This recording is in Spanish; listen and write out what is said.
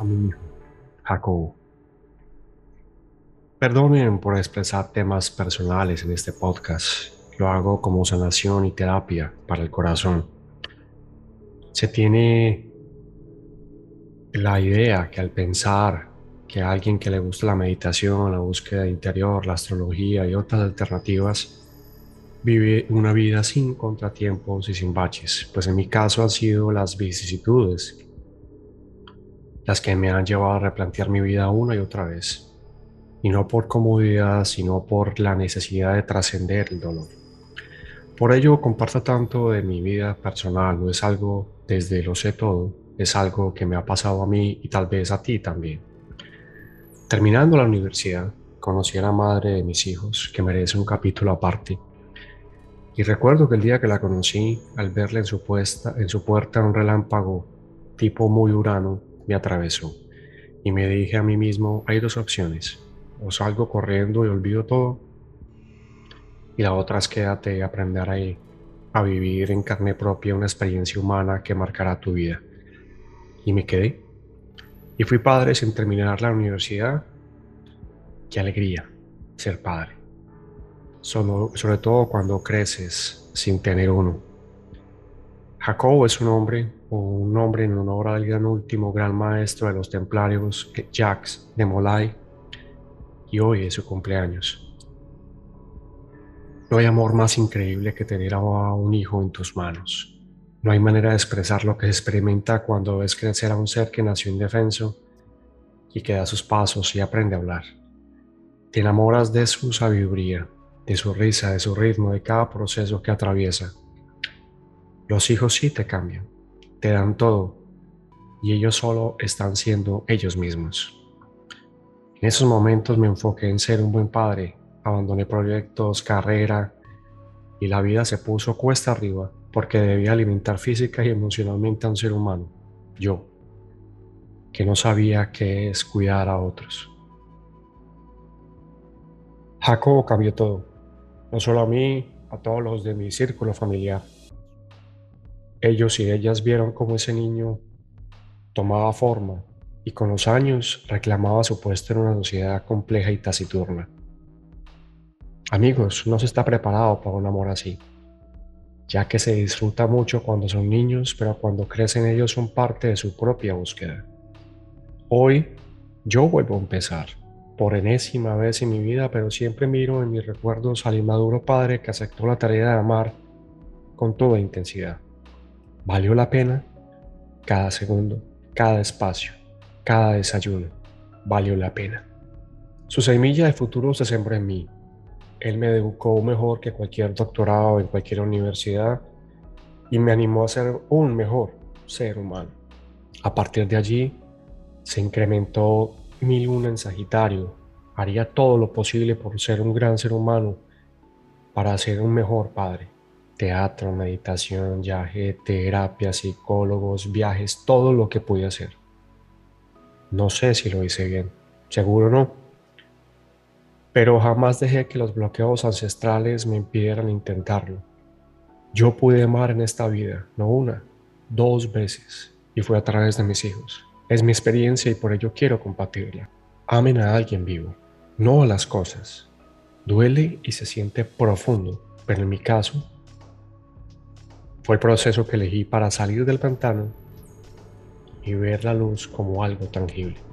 a mi hijo, Jacobo. Perdonen por expresar temas personales en este podcast. Lo hago como sanación y terapia para el corazón. Se tiene la idea que al pensar que alguien que le gusta la meditación, la búsqueda interior, la astrología y otras alternativas, vive una vida sin contratiempos y sin baches, pues en mi caso han sido las vicisitudes las que me han llevado a replantear mi vida una y otra vez, y no por comodidad, sino por la necesidad de trascender el dolor. Por ello comparto tanto de mi vida personal, no es algo desde lo sé todo, es algo que me ha pasado a mí y tal vez a ti también. Terminando la universidad, conocí a la madre de mis hijos, que merece un capítulo aparte y recuerdo que el día que la conocí, al verla en su, puesta, en su puerta un relámpago tipo muy urano, me atravesó. Y me dije a mí mismo, hay dos opciones. O salgo corriendo y olvido todo. Y la otra es quédate y aprender ahí a vivir en carne propia una experiencia humana que marcará tu vida. Y me quedé. Y fui padre sin terminar la universidad. Qué alegría ser padre sobre todo cuando creces sin tener uno. Jacobo es un hombre, un nombre en honor al gran último gran maestro de los templarios, Jacques de Molay, y hoy es su cumpleaños. No hay amor más increíble que tener a un hijo en tus manos. No hay manera de expresar lo que se experimenta cuando ves crecer a un ser que nació indefenso y que da sus pasos y aprende a hablar. Te enamoras de su sabiduría, de su risa, de su ritmo, de cada proceso que atraviesa. Los hijos sí te cambian, te dan todo y ellos solo están siendo ellos mismos. En esos momentos me enfoqué en ser un buen padre, abandoné proyectos, carrera y la vida se puso cuesta arriba porque debía alimentar física y emocionalmente a un ser humano, yo, que no sabía qué es cuidar a otros. Jacobo cambió todo no solo a mí, a todos los de mi círculo familiar. Ellos y ellas vieron cómo ese niño tomaba forma y con los años reclamaba su puesto en una sociedad compleja y taciturna. Amigos, no se está preparado para un amor así, ya que se disfruta mucho cuando son niños, pero cuando crecen ellos son parte de su propia búsqueda. Hoy yo vuelvo a empezar por enésima vez en mi vida, pero siempre miro en mis recuerdos al inmaduro padre que aceptó la tarea de amar con toda intensidad. Valió la pena cada segundo, cada espacio, cada desayuno. Valió la pena. Su semilla de futuro se sembró en mí. Él me educó mejor que cualquier doctorado en cualquier universidad y me animó a ser un mejor ser humano. A partir de allí se incrementó mi luna en Sagitario, haría todo lo posible por ser un gran ser humano, para ser un mejor padre. Teatro, meditación, viaje, terapia, psicólogos, viajes, todo lo que pude hacer. No sé si lo hice bien, seguro no. Pero jamás dejé que los bloqueos ancestrales me impidieran intentarlo. Yo pude amar en esta vida, no una, dos veces, y fue a través de mis hijos. Es mi experiencia y por ello quiero compartirla. Amen a alguien vivo, no a las cosas. Duele y se siente profundo, pero en mi caso fue el proceso que elegí para salir del pantano y ver la luz como algo tangible.